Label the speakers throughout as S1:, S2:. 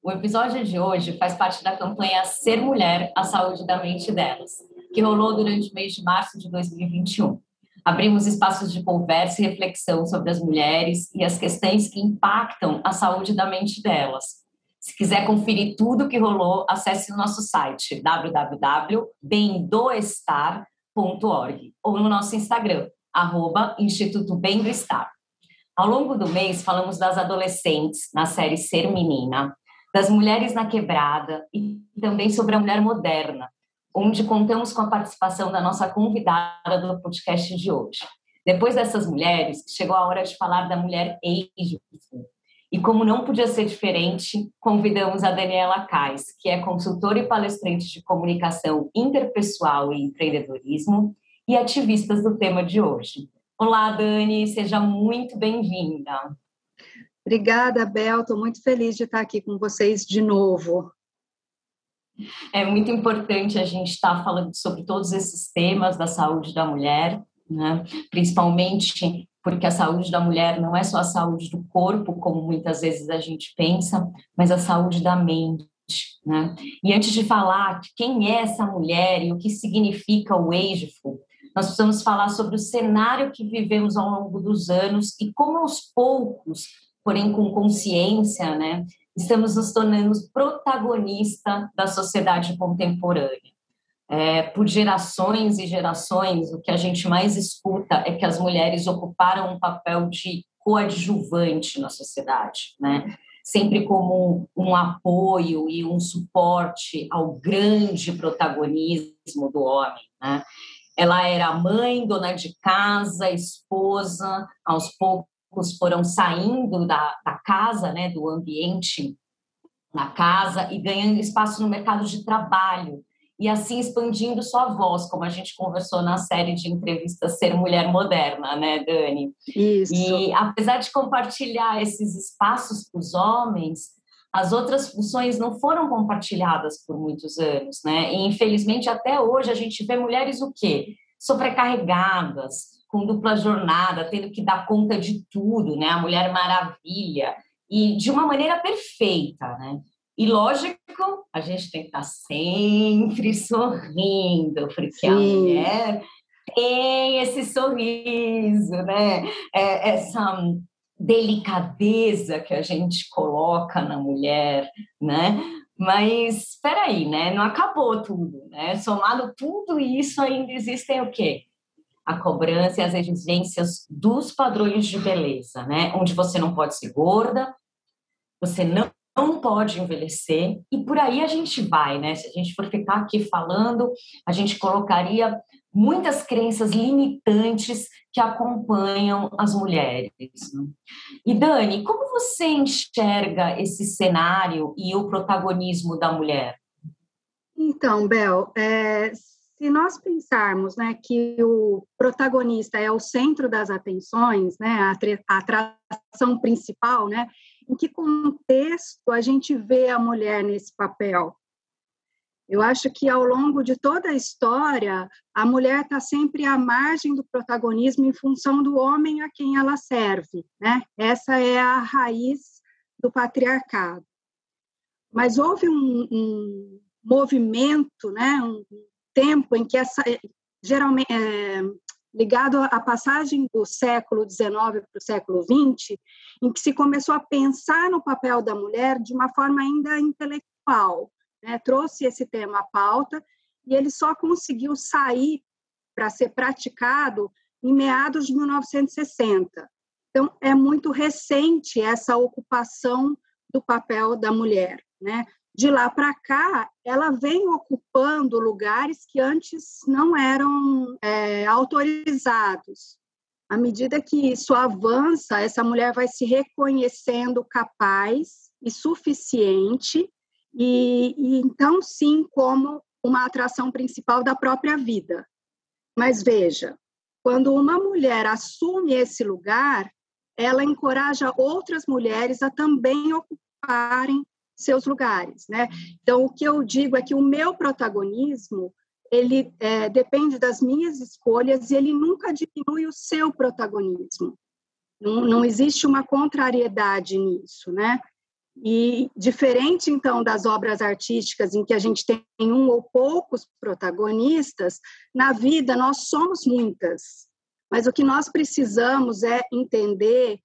S1: O episódio de hoje faz parte da campanha Ser Mulher, a Saúde da Mente Delas, que rolou durante o mês de março de 2021. Abrimos espaços de conversa e reflexão sobre as mulheres e as questões que impactam a saúde da mente delas. Se quiser conferir tudo o que rolou, acesse o nosso site www.bendoestar.org ou no nosso Instagram, arroba Instituto Bem do Estar. Ao longo do mês, falamos das adolescentes na série Ser Menina, das mulheres na quebrada e também sobre a mulher moderna, onde contamos com a participação da nossa convidada do podcast de hoje. Depois dessas mulheres, chegou a hora de falar da mulher age e como não podia ser diferente, convidamos a Daniela Kais, que é consultora e palestrante de comunicação interpessoal e empreendedorismo e ativista do tema de hoje. Olá, Dani, seja muito bem-vinda.
S2: Obrigada, Bel. Estou muito feliz de estar aqui com vocês de novo.
S1: É muito importante a gente estar falando sobre todos esses temas da saúde da mulher, né? principalmente porque a saúde da mulher não é só a saúde do corpo, como muitas vezes a gente pensa, mas a saúde da mente. Né? E antes de falar quem é essa mulher e o que significa o ageful, nós precisamos falar sobre o cenário que vivemos ao longo dos anos e como aos poucos porém com consciência, né, estamos nos tornando protagonista da sociedade contemporânea. É, por gerações e gerações, o que a gente mais escuta é que as mulheres ocuparam um papel de coadjuvante na sociedade, né? sempre como um, apoio e um suporte ao grande protagonismo do homem. Né? Ela era mãe, dona de casa, esposa, aos poucos foram saindo da, da casa, né, do ambiente na casa e ganhando espaço no mercado de trabalho e assim expandindo sua voz, como a gente conversou na série de entrevistas Ser Mulher Moderna, né, Dani?
S2: Isso.
S1: E apesar de compartilhar esses espaços com os homens, as outras funções não foram compartilhadas por muitos anos, né? E infelizmente até hoje a gente vê mulheres o quê? Sobrecarregadas, com dupla jornada, tendo que dar conta de tudo, né? A Mulher Maravilha, e de uma maneira perfeita, né? E lógico, a gente tem que estar sempre sorrindo, porque Sim. a mulher tem esse sorriso, né? É, essa delicadeza que a gente coloca na mulher, né? Mas espera aí, né? Não acabou tudo, né? Somado tudo isso, ainda existem o quê? A cobrança e as exigências dos padrões de beleza, né? Onde você não pode ser gorda, você não, não pode envelhecer, e por aí a gente vai, né? Se a gente for ficar aqui falando, a gente colocaria muitas crenças limitantes que acompanham as mulheres. E Dani, como você enxerga esse cenário e o protagonismo da mulher?
S2: Então, Bel, é, se nós pensarmos né, que o protagonista é o centro das atenções, né, a atração principal, né, em que contexto a gente vê a mulher nesse papel? Eu acho que ao longo de toda a história, a mulher está sempre à margem do protagonismo em função do homem a quem ela serve, né? Essa é a raiz do patriarcado. Mas houve um, um movimento, né, um tempo em que essa geralmente é, ligado à passagem do século XIX para o século XX, em que se começou a pensar no papel da mulher de uma forma ainda intelectual, né? trouxe esse tema à pauta e ele só conseguiu sair para ser praticado em meados de 1960. Então, é muito recente essa ocupação do papel da mulher, né? De lá para cá, ela vem ocupando lugares que antes não eram é, autorizados. À medida que isso avança, essa mulher vai se reconhecendo capaz e suficiente e, e então sim como uma atração principal da própria vida. Mas veja, quando uma mulher assume esse lugar, ela encoraja outras mulheres a também ocuparem seus lugares, né? Então, o que eu digo é que o meu protagonismo ele é, depende das minhas escolhas e ele nunca diminui o seu protagonismo. Não, não existe uma contrariedade nisso, né? E diferente, então, das obras artísticas em que a gente tem um ou poucos protagonistas, na vida nós somos muitas. Mas o que nós precisamos é entender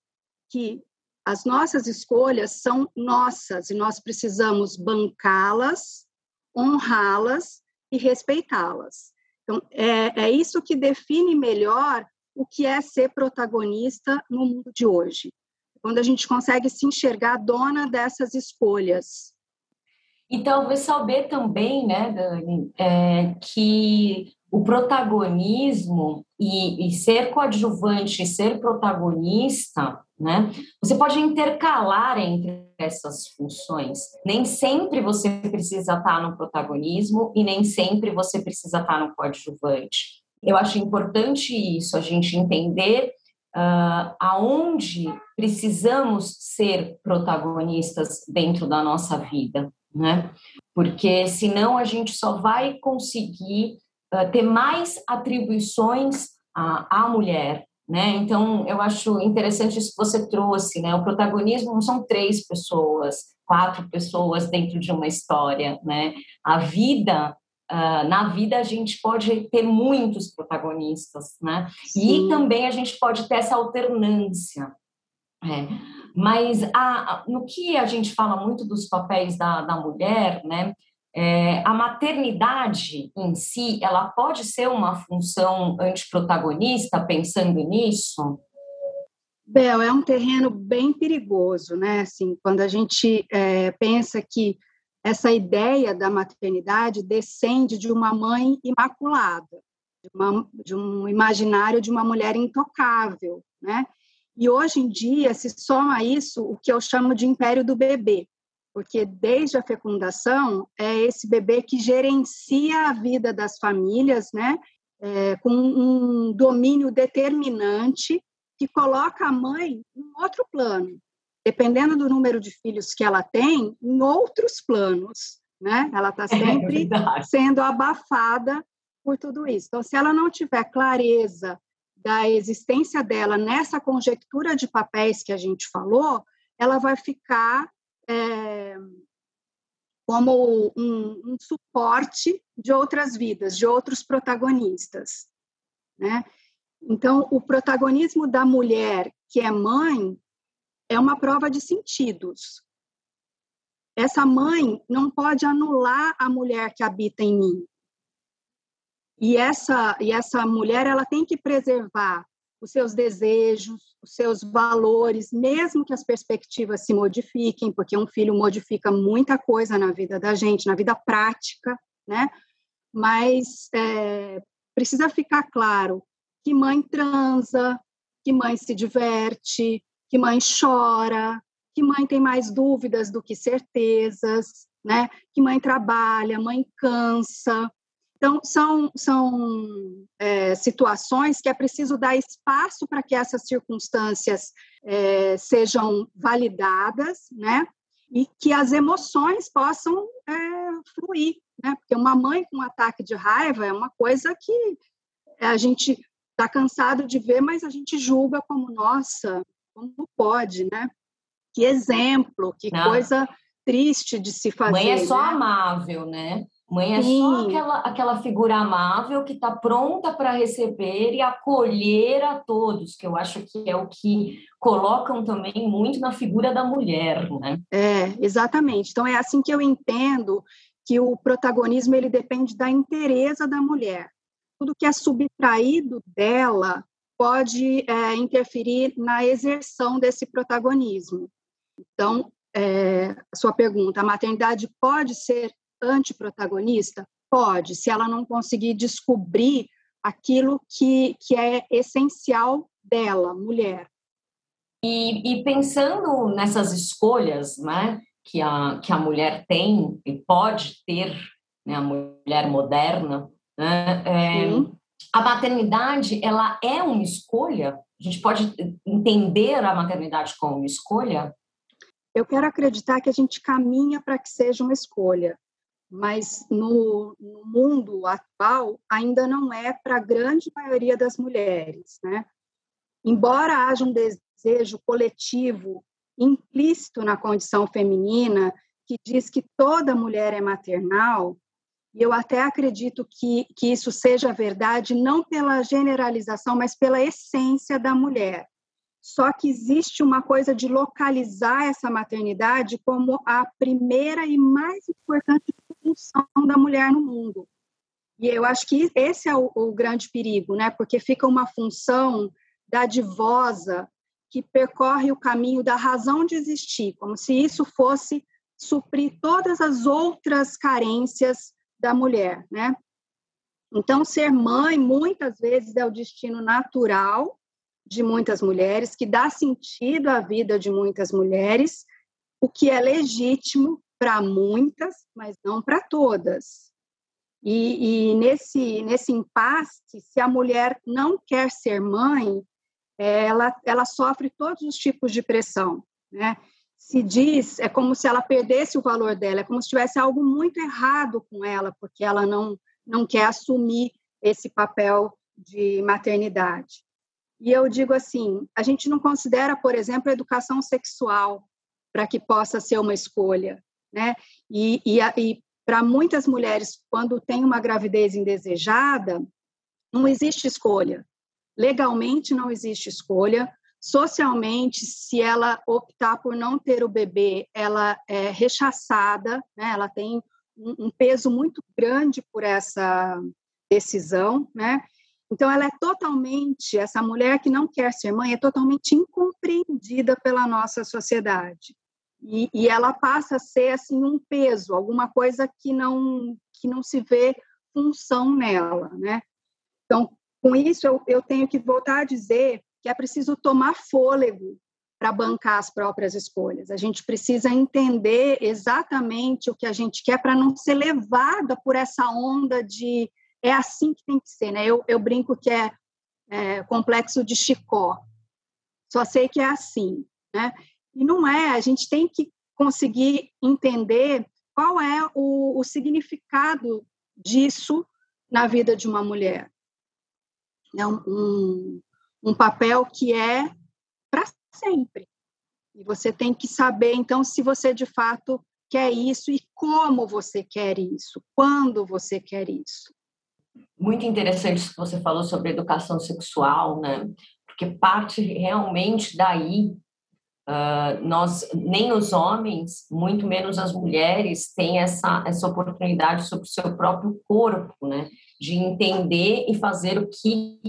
S2: que as nossas escolhas são nossas e nós precisamos bancá-las, honrá-las e respeitá-las. Então, é, é isso que define melhor o que é ser protagonista no mundo de hoje quando a gente consegue se enxergar dona dessas escolhas.
S1: E talvez saber também, né, Dani, é, que o protagonismo e, e, ser coadjuvante ser protagonista, né, você pode intercalar entre essas funções. Nem sempre você precisa estar no protagonismo e nem sempre você precisa estar no coadjuvante. Eu acho importante isso, a gente entender uh, aonde precisamos ser protagonistas dentro da nossa vida, né? Porque senão a gente só vai conseguir uh, ter mais atribuições à, à mulher, né? Então eu acho interessante isso que você trouxe, né? O protagonismo não são três pessoas, quatro pessoas dentro de uma história, né? A vida Uh, na vida a gente pode ter muitos protagonistas, né? Sim. E também a gente pode ter essa alternância. É. Mas a, no que a gente fala muito dos papéis da, da mulher, né? É, a maternidade em si, ela pode ser uma função antiprotagonista, pensando nisso?
S2: Bel, é um terreno bem perigoso, né? Assim, quando a gente é, pensa que essa ideia da maternidade descende de uma mãe imaculada, de, uma, de, um imaginário de uma mulher intocável, né? E hoje em dia se soma a isso o que eu chamo de império do bebê, porque desde a fecundação é esse bebê que gerencia a vida das famílias, né? É, com um domínio determinante que coloca a mãe em outro plano, dependendo do número de filhos que ela tem, em outros planos, né? Ela está é sempre é sendo abafada por tudo isso. Então, se ela não tiver clareza da existência dela nessa conjectura de papéis que a gente falou, ela vai ficar é, como um, um, suporte de outras vidas, de outros protagonistas, né? Então, o protagonismo da mulher que é mãe é uma prova de sentidos. Essa mãe não pode anular a mulher que habita em mim. E essa, e essa mulher ela tem que preservar os seus desejos, os seus valores, mesmo que as perspectivas se modifiquem, porque um filho modifica muita coisa na vida da gente, na vida prática, né? Mas é, precisa ficar claro que mãe transa, que mãe se diverte, que mãe chora, que mãe tem mais dúvidas do que certezas, né? Que mãe trabalha, mãe cansa. Então, são, são é, situações que é preciso dar espaço para que essas circunstâncias é, sejam validadas, né? E que as emoções possam é, fluir, né? Porque uma mãe com um ataque de raiva é uma coisa que a gente está cansado de ver, mas a gente julga como, nossa, como pode, né? Que exemplo, que Não. coisa triste de se fazer.
S1: Mãe é só
S2: né?
S1: amável, né? Mãe é Sim. só aquela, aquela figura amável que está pronta para receber e acolher a todos, que eu acho que é o que colocam também muito na figura da mulher, né?
S2: É, exatamente. Então é assim que eu entendo que o protagonismo ele depende da inteireza da mulher. Tudo que é subtraído dela pode é, interferir na exerção desse protagonismo. Então, é, sua pergunta, a maternidade pode ser antiprotagonista? Pode, se ela não conseguir descobrir aquilo que, que é essencial dela, mulher.
S1: E, e pensando nessas escolhas, né, que a, que a mulher tem e pode ter, né, a mulher moderna, né, é, a maternidade ela é uma escolha. A gente pode entender a maternidade como uma escolha.
S2: Eu quero acreditar que a gente caminha para que seja uma escolha, mas no, no mundo atual ainda não é para a grande maioria das mulheres, né? Embora haja um desejo coletivo implícito na condição feminina que diz que toda mulher é maternal, e eu até acredito que, que isso seja verdade não pela generalização, mas pela essência da mulher. Só que existe uma coisa de localizar essa maternidade como a primeira e mais importante função da mulher no mundo. E eu acho que esse é o, o grande perigo, né? Porque fica uma função dadivosa que percorre o caminho da razão de existir, como se isso fosse suprir todas as outras carências da mulher, né? Então, ser mãe muitas vezes é o destino natural de muitas mulheres, que dá sentido à vida de muitas mulheres, o que é legítimo para muitas, mas não para todas. E, e, nesse, nesse impasse, se a mulher não quer ser mãe, ela, ela sofre todos os tipos de pressão, né? se diz, é como se ela perdesse o valor dela, é como se tivesse algo muito errado com ela, porque ela não, não quer assumir esse papel de maternidade. E eu digo assim, a gente não considera, por exemplo, a educação sexual para que possa ser uma escolha, né? E, e, e para muitas mulheres, quando tem uma gravidez indesejada, não existe escolha. Legalmente não existe escolha, Socialmente, se ela optar por não ter o bebê, ela é rechaçada, né? ela tem um, um peso muito grande por essa decisão, né? Então, ela é totalmente, essa mulher que não quer ser mãe, é totalmente incompreendida pela nossa sociedade. E, e, ela passa a ser, assim, um peso, alguma coisa que não, que não se vê função nela, né? Então, com isso, eu, eu tenho que voltar a dizer que é preciso tomar fôlego para bancar as próprias escolhas. A gente precisa entender exatamente o que a gente quer para não ser levada por essa onda de é assim que tem que ser, né? Eu, eu brinco que é, é complexo de Chicó. Só sei que é assim, né? E não é. A gente tem que conseguir entender qual é o, o significado disso na vida de uma mulher. É um, um um papel que é para sempre. E você tem que saber, então, se você de fato quer isso e como você quer isso, quando você quer isso.
S1: Muito interessante isso que você falou sobre educação sexual, né? Porque parte realmente daí Uh, nós nem os homens, muito menos as mulheres, têm essa, essa oportunidade sobre o seu próprio corpo, né? De entender e fazer o que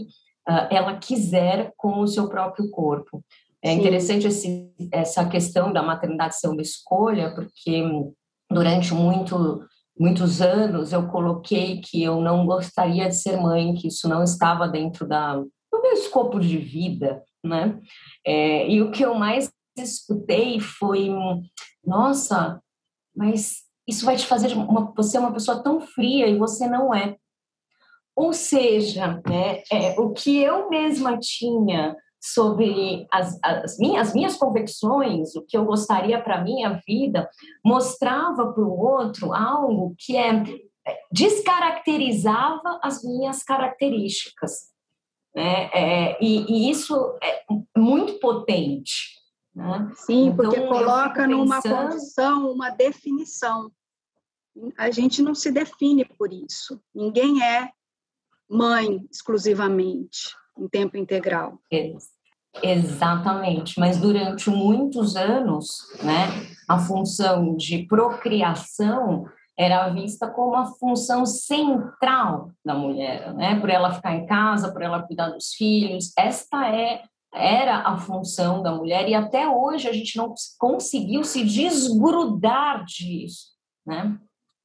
S1: uh, ela quiser com o seu próprio corpo. É Sim. interessante esse, essa questão da maternidade ser uma escolha, porque durante muito, muitos anos eu coloquei que eu não gostaria de ser mãe, que isso não estava dentro da, do meu escopo de vida, né? É, e o que eu mais escutei foi, nossa, mas isso vai te fazer uma, você é uma pessoa tão fria e você não é. Ou seja, né, é, o que eu mesma tinha sobre as, as, minhas, as minhas convicções, o que eu gostaria para minha vida, mostrava para o outro algo que é, é, descaracterizava as minhas características. Né? É, e, e, isso é muito potente. Né?
S2: Sim, então, porque coloca numa condição, uma definição. A gente não se define por isso. Ninguém é mãe exclusivamente, em tempo integral.
S1: Exatamente, mas durante muitos anos, né, a função de procriação era vista como a função central da mulher, né, por ela ficar em casa, por ela cuidar dos filhos. Esta é era a função da mulher e até hoje a gente não conseguiu se desgrudar disso, né?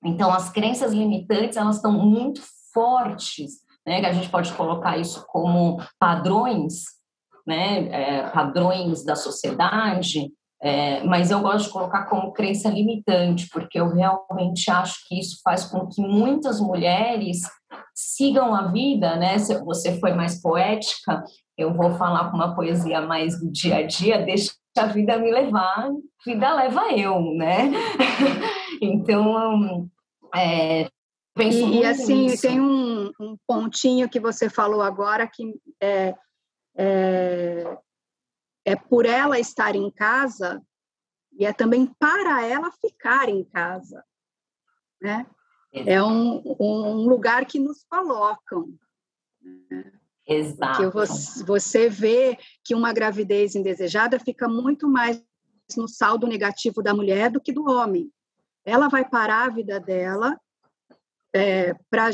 S1: Então as crenças limitantes elas estão muito fortes né, que a gente pode colocar isso como padrões, né, é, padrões da sociedade, é, mas eu gosto de colocar como crença limitante, porque eu realmente acho que isso faz com que muitas mulheres sigam a vida, né? Você foi mais poética, eu vou falar com uma poesia mais do dia a dia, deixa a vida me levar, vida leva eu, né? então, é,
S2: penso e, e assim, nisso. tem um, um, pontinho que você falou agora que é, é, é por ela estar em casa e é também para ela ficar em casa, né? É um, um lugar que nos colocam.
S1: Né? Exato.
S2: Porque você, vê que uma gravidez indesejada fica muito mais no saldo negativo da mulher do que do homem. Ela vai parar a vida dela é, para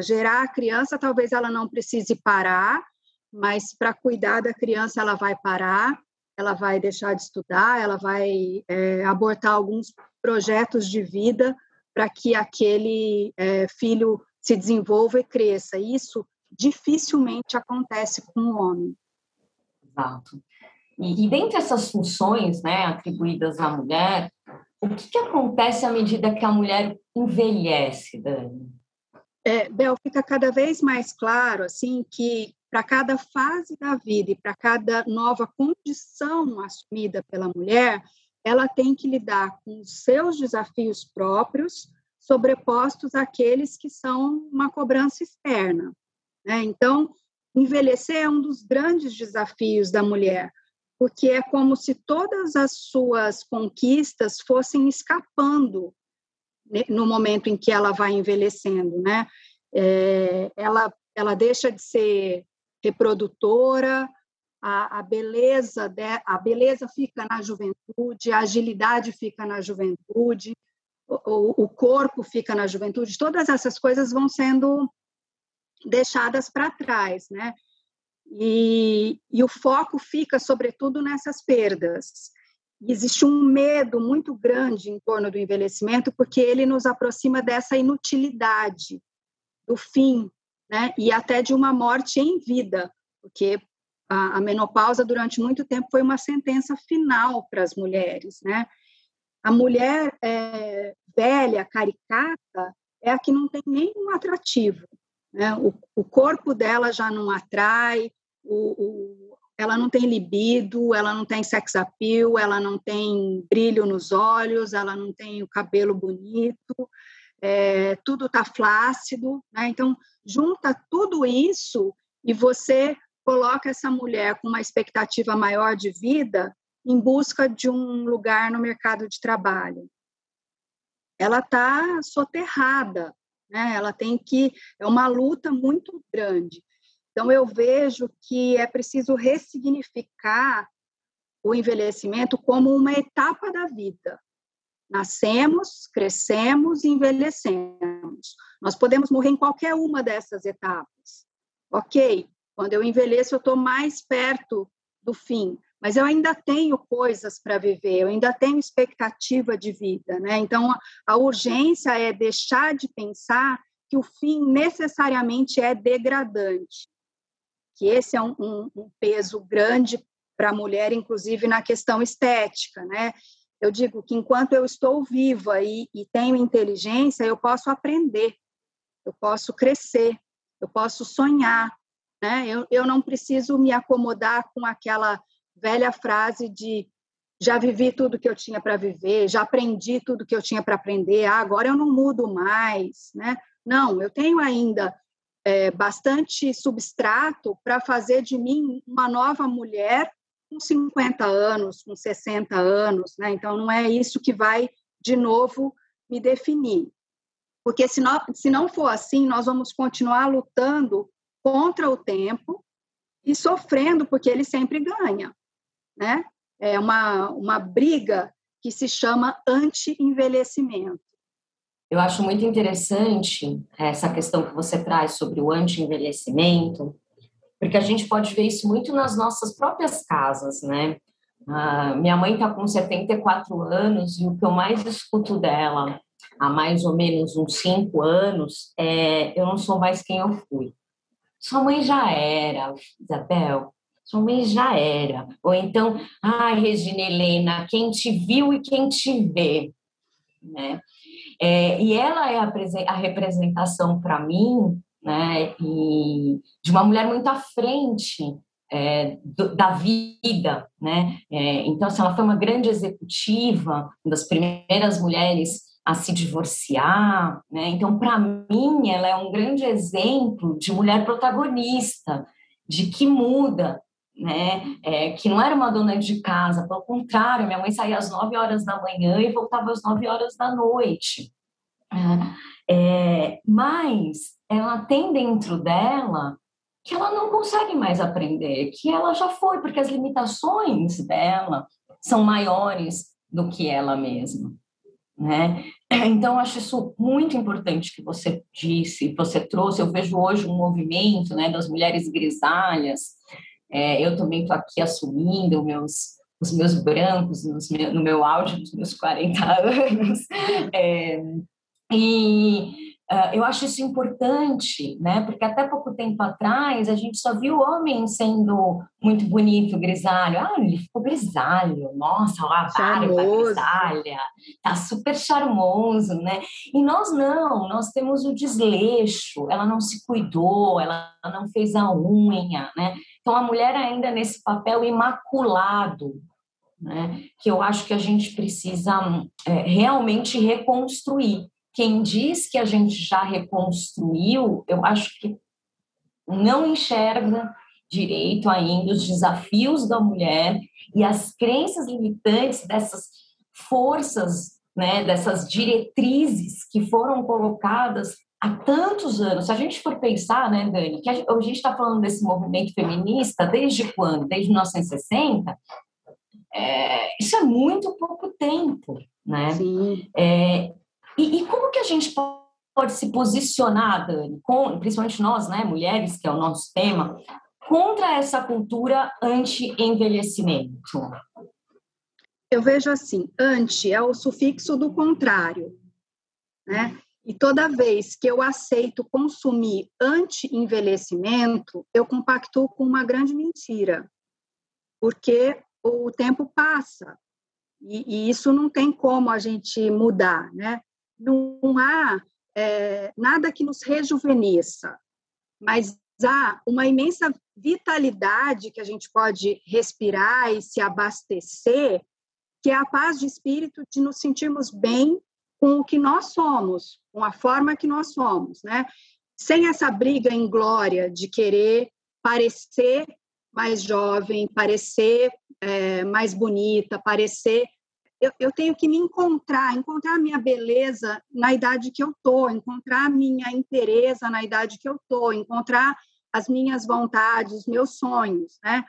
S2: gerar a criança, talvez ela não precise parar, mas para cuidar da criança ela vai parar, ela vai deixar de estudar, ela vai é, abortar alguns projetos de vida para que aquele é, filho se desenvolva e cresça. Isso dificilmente acontece com o homem.
S1: Exato. E, e dentre essas funções né, atribuídas à mulher, o que, que acontece à medida que a mulher envelhece, Dani?
S2: É, Bel, fica cada vez mais claro assim que para cada fase da vida e para cada nova condição assumida pela mulher, ela tem que lidar com os seus desafios próprios, sobrepostos àqueles que são uma cobrança externa. Né? Então, envelhecer é um dos grandes desafios da mulher, porque é como se todas as suas conquistas fossem escapando no momento em que ela vai envelhecendo, né? É, ela, ela deixa de ser reprodutora, a, a, beleza de, a beleza fica na juventude, a agilidade fica na juventude, o, o corpo fica na juventude, todas essas coisas vão sendo deixadas para trás, né? E, e, o foco fica, sobretudo, nessas perdas. Existe um medo muito grande em torno do envelhecimento, porque ele nos aproxima dessa inutilidade, do fim, né? E até de uma morte em vida, porque a, a menopausa durante muito tempo foi uma sentença final para as mulheres, né? A mulher é, velha, caricata, é a que não tem nenhum atrativo. Né? O, o corpo dela já não atrai, o, o, ela não tem libido, ela não tem sex appeal, ela não tem brilho nos olhos, ela não tem o cabelo bonito, é, tudo está flácido. Né? Então, junta tudo isso e você coloca essa mulher com uma expectativa maior de vida em busca de um lugar no mercado de trabalho. Ela está soterrada, né? Ela tem que é uma luta muito grande. Então eu vejo que é preciso ressignificar o envelhecimento como uma etapa da vida. Nascemos, crescemos e envelhecemos. Nós podemos morrer em qualquer uma dessas etapas. Ok, quando eu envelheço, eu estou mais perto do fim, mas eu ainda tenho coisas para viver, eu ainda tenho expectativa de vida, né? Então, a urgência é deixar de pensar que o fim necessariamente é degradante, que esse é um, um, um peso grande para a mulher, inclusive na questão estética, né? Eu digo que enquanto eu estou viva e, e tenho inteligência, eu posso aprender, eu posso crescer, eu posso sonhar, né? Eu, eu não preciso me acomodar com aquela velha frase de já vivi tudo que eu tinha para viver, já aprendi tudo que eu tinha para aprender, ah, agora eu não mudo mais, né? Não, eu tenho ainda é, bastante substrato para fazer de mim uma nova mulher com 50 anos, com 60 anos, né? Então não é isso que vai de novo me definir. Porque se não, se não for assim, nós vamos continuar lutando contra o tempo e sofrendo porque ele sempre ganha né? É uma, uma briga que se chama anti-envelhecimento.
S1: Eu acho muito interessante essa questão que você traz sobre o anti-envelhecimento, porque a gente pode ver isso muito nas nossas próprias casas, né? Ah, minha mãe está com 74 anos e o que eu mais escuto dela há mais ou menos uns cinco anos é eu não sou mais quem eu fui. Sua mãe já era, Isabel. Um mês já era. Ou então, ai, Regina Helena, quem te viu e quem te vê. Né? É, e ela é a, a representação para mim né, e de uma mulher muito à frente é, do, da vida, né? É, então, assim, ela foi uma grande executiva, uma das primeiras mulheres a se divorciar, né? Então, para mim, ela é um grande exemplo de mulher protagonista, de que muda, né? É, que não era uma dona de casa, pelo contrário, minha mãe saía às 9 horas da manhã e voltava às 9 horas da noite. É, é, mas ela tem dentro dela que ela não consegue mais aprender, que ela já foi, porque as limitações dela são maiores do que ela mesma, né? Então, acho isso muito importante que você disse, você trouxe. Eu vejo hoje um movimento né, das mulheres grisalhas. É, eu também estou aqui assumindo meus, os meus brancos no meu auge dos meus 40 anos. É, e Uh, eu acho isso importante, né? Porque até pouco tempo atrás a gente só viu homem sendo muito bonito, grisalho. Ah, ele ficou grisalho, nossa, a barba grisalha, tá super charmoso, né? E nós não, nós temos o desleixo, ela não se cuidou, ela não fez a unha, né? Então a mulher ainda nesse papel imaculado, né? Que eu acho que a gente precisa é, realmente reconstruir quem diz que a gente já reconstruiu, eu acho que não enxerga direito ainda os desafios da mulher e as crenças limitantes dessas forças, né, dessas diretrizes que foram colocadas há tantos anos. Se a gente for pensar, né, Dani, que a gente está falando desse movimento feminista desde quando? Desde 1960? É, isso é muito pouco tempo, né?
S2: Sim.
S1: É, e, e como que a gente pode se posicionar, Dani, com, principalmente nós, né, mulheres, que é o nosso tema, contra essa cultura anti-envelhecimento?
S2: Eu vejo assim, anti é o sufixo do contrário, né? E toda vez que eu aceito consumir anti-envelhecimento, eu compacto com uma grande mentira, porque o tempo passa e, e, isso não tem como a gente mudar, né? não há é, nada que nos rejuvenesça, mas há uma imensa vitalidade que a gente pode respirar e se abastecer, que é a paz de espírito de nos sentirmos bem com o que nós somos, com a forma que nós somos, né? Sem essa briga em glória de querer parecer mais jovem, parecer é, mais bonita, parecer eu, eu, tenho que me encontrar, encontrar a minha beleza na idade que eu tô, encontrar a minha interesa na idade que eu tô, encontrar as minhas vontades, os meus sonhos, né?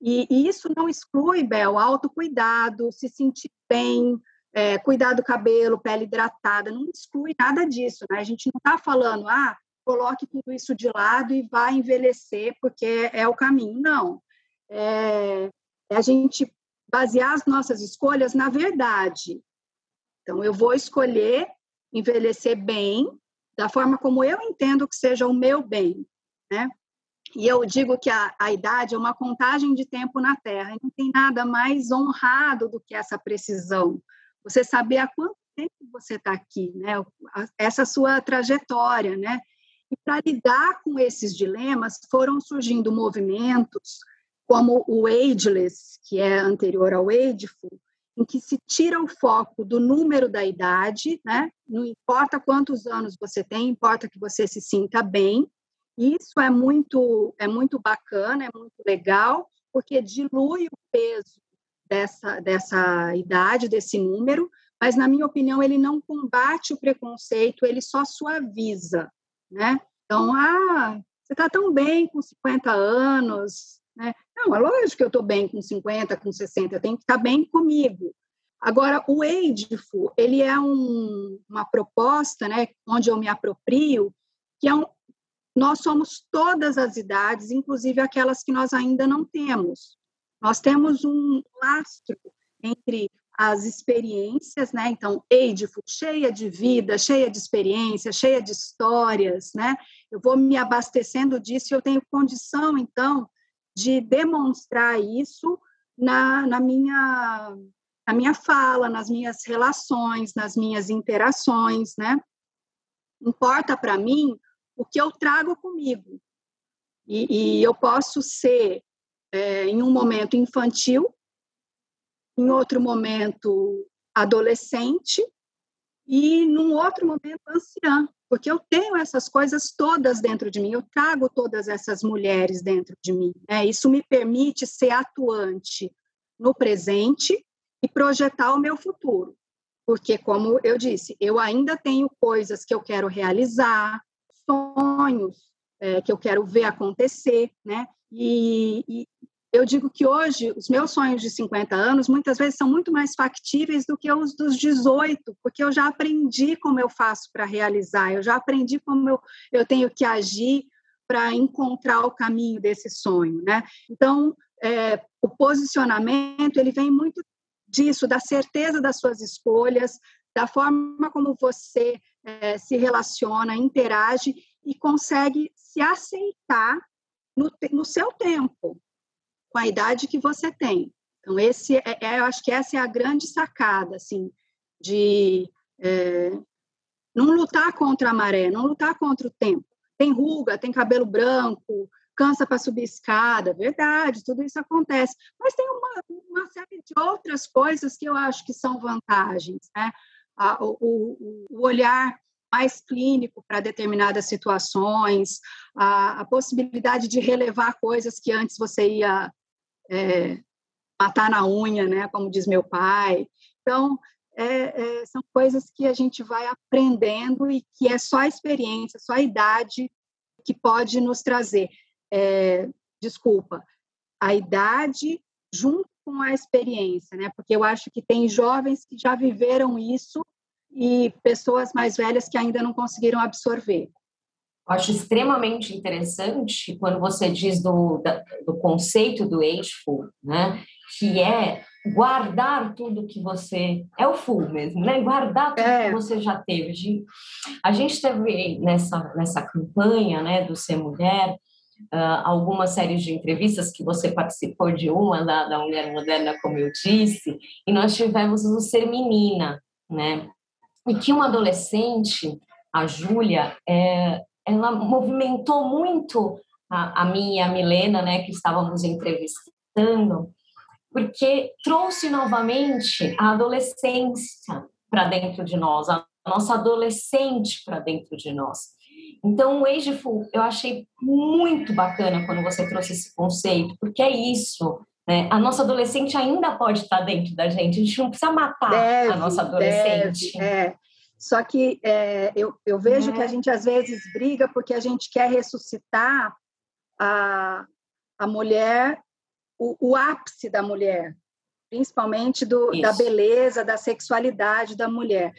S2: E, e isso não exclui, Bel, autocuidado, se sentir bem, é, cuidar do cabelo, pele hidratada, não exclui nada disso, né? A gente não está falando, ah, coloque tudo isso de lado e vá envelhecer porque é o caminho. Não. É, é a gente basear as nossas escolhas na verdade. Então, eu vou escolher envelhecer bem, da forma como eu entendo que seja o meu bem, né? E eu digo que a, a idade é uma contagem de tempo na Terra, e não tem nada mais honrado do que essa precisão. Você saber há quanto tempo você está aqui, né? Essa sua trajetória, né? E para lidar com esses dilemas, foram surgindo movimentos como o ageless, que é anterior ao ageful, em que se tira o foco do número da idade, né? Não importa quantos anos você tem, importa que você se sinta bem. Isso é muito é muito bacana, é muito legal, porque dilui o peso dessa dessa idade, desse número, mas na minha opinião ele não combate o preconceito, ele só suaviza, né? Então, ah, você está tão bem com 50 anos, né? Não, é lógico que eu estou bem com 50, com 60, eu tenho que estar bem comigo. Agora, o AGEFU, ele é um, uma proposta, né, onde eu me aproprio, que é um, nós somos todas as idades, inclusive aquelas que nós ainda não temos. Nós temos um lastro entre as experiências, né? Então, AgeFul, cheia de vida, cheia de experiência, cheia de histórias, né? Eu vou me abastecendo disso e eu tenho condição, então, de demonstrar isso na, na, minha, na minha fala, nas minhas relações, nas minhas interações, né? Importa para mim o que eu trago comigo. E, e eu posso ser, é, em um momento, infantil, em outro momento, adolescente, e num outro momento, anciã, porque eu tenho essas coisas todas dentro de mim, eu trago todas essas mulheres dentro de mim. Né? Isso me permite ser atuante no presente e projetar o meu futuro. Porque, como eu disse, eu ainda tenho coisas que eu quero realizar, sonhos é, que eu quero ver acontecer, né? E, e, eu digo que hoje os meus sonhos de 50 anos muitas vezes são muito mais factíveis do que os dos 18, porque eu já aprendi como eu faço para realizar, eu já aprendi como eu, eu tenho que agir para encontrar o caminho desse sonho, né? Então, é, o posicionamento ele vem muito disso, da certeza das suas escolhas, da forma como você é, se relaciona, interage e consegue se aceitar no, no seu tempo, com a idade que você tem. Então, esse é, é, eu acho que essa é a grande sacada, assim, de é, não lutar contra a maré, não lutar contra o tempo. Tem ruga, tem cabelo branco, cansa para subir escada, verdade, tudo isso acontece. Mas tem uma, uma, série de outras coisas que eu acho que são vantagens, né? o, o, o olhar mais clínico para determinadas situações, a, a, possibilidade de relevar coisas que antes você ia é, matar na unha, né, como diz meu pai. Então, é, é, são coisas que a gente vai aprendendo e que é só a experiência, só a idade que pode nos trazer. É, desculpa, a idade junto com a experiência, né? Porque eu acho que tem jovens que já viveram isso e pessoas mais velhas que ainda não conseguiram absorver.
S1: Eu acho extremamente interessante quando você diz do, do conceito do ageful, né? Que é guardar tudo que você é o full mesmo, né? Guardar tudo é. que você já teve. A gente teve nessa nessa campanha, né, do ser mulher, uh, algumas séries de entrevistas que você participou de uma da, da mulher moderna, como eu disse, e nós tivemos o ser menina, né? E que uma adolescente, a Júlia, é, ela movimentou muito a, a mim e a Milena, né, que estávamos entrevistando, porque trouxe novamente a adolescência para dentro de nós, a nossa adolescente para dentro de nós. Então, o Ageful eu achei muito bacana quando você trouxe esse conceito, porque é isso, né? A nossa adolescente ainda pode estar dentro da gente, a gente não precisa matar deve, a nossa adolescente.
S2: Deve, é. Só que é, eu, eu vejo é. que a gente às vezes briga porque a gente quer ressuscitar a, a mulher, o, o ápice da mulher, principalmente do, da beleza, da sexualidade da mulher.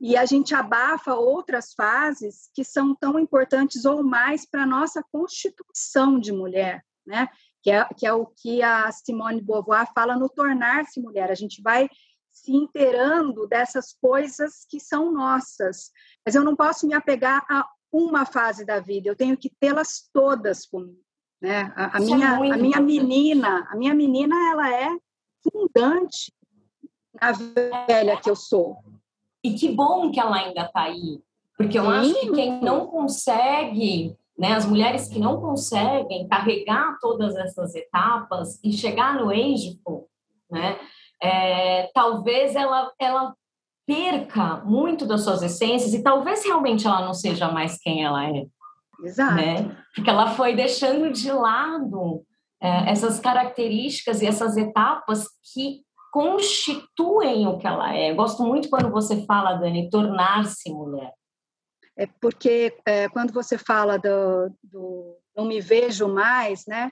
S2: E a gente abafa outras fases que são tão importantes ou mais para a nossa constituição de mulher, né? Que é, que é o que a Simone Beauvoir fala no tornar-se mulher. A gente vai se inteirando dessas coisas que são nossas. Mas eu não posso me apegar a uma fase da vida, eu tenho que tê-las todas comigo. Né? A, a minha, é a minha menina, a minha menina, ela é fundante na velha que eu sou.
S1: E que bom que ela ainda está aí, porque eu Sim. acho que quem não consegue, né, as mulheres que não conseguem carregar todas essas etapas e chegar no êxito, né, é, talvez ela, ela perca muito das suas essências e talvez realmente ela não seja mais quem ela é.
S2: Exato.
S1: Né? Porque ela foi deixando de lado é, essas características e essas etapas que constituem o que ela é. gosto muito quando você fala, Dani, tornar-se mulher.
S2: É porque é, quando você fala do, do não me vejo mais, né?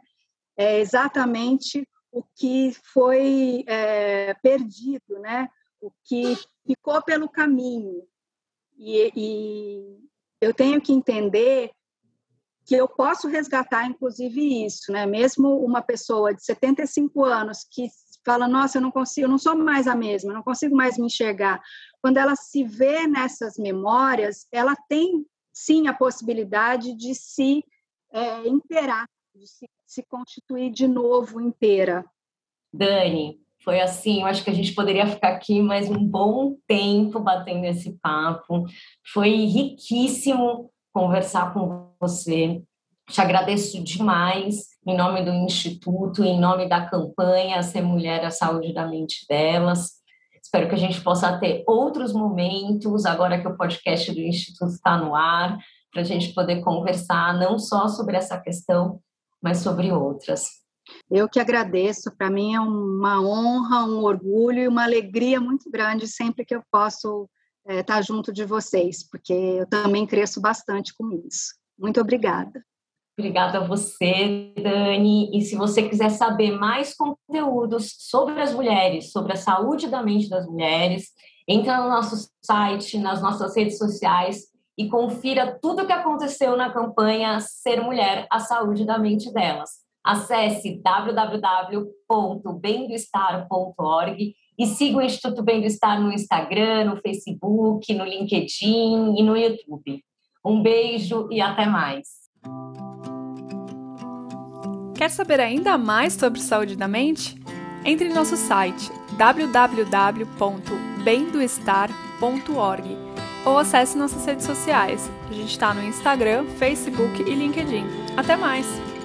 S2: É exatamente o que foi é, perdido, né? o que ficou pelo caminho. E, e, eu tenho que entender que eu posso resgatar, inclusive, isso, né? Mesmo uma pessoa de 75 anos que fala, nossa, eu não consigo, eu não sou mais a mesma, eu não consigo mais me enxergar. Quando ela se vê nessas memórias, ela tem sim a possibilidade de se é, interar, de se se constituir de novo inteira.
S1: Dani, foi assim, eu acho que a gente poderia ficar aqui mais um bom tempo batendo esse papo. Foi riquíssimo conversar com você. Te agradeço demais em nome do Instituto, em nome da campanha Ser Mulher, a Saúde da Mente Delas. Espero que a gente possa ter outros momentos, agora que o podcast do Instituto está no ar, para a gente poder conversar não só sobre essa questão, mas sobre outras.
S2: Eu que agradeço, para mim é uma honra, um orgulho e uma alegria muito grande sempre que eu posso é, estar junto de vocês, porque eu também cresço bastante com isso. Muito obrigada.
S1: Obrigada a você, Dani. E se você quiser saber mais conteúdos sobre as mulheres, sobre a saúde da mente das mulheres, entra no nosso site, nas nossas redes sociais e confira tudo o que aconteceu na campanha Ser Mulher, a saúde da mente delas. Acesse www.bendoestar.org e siga o Instituto Bem do Estar no Instagram, no Facebook, no LinkedIn e no YouTube. Um beijo e até mais!
S3: Quer saber ainda mais sobre saúde da mente? Entre em nosso site www.bendoestar.org ou acesse nossas redes sociais. A gente está no Instagram, Facebook e LinkedIn. Até mais!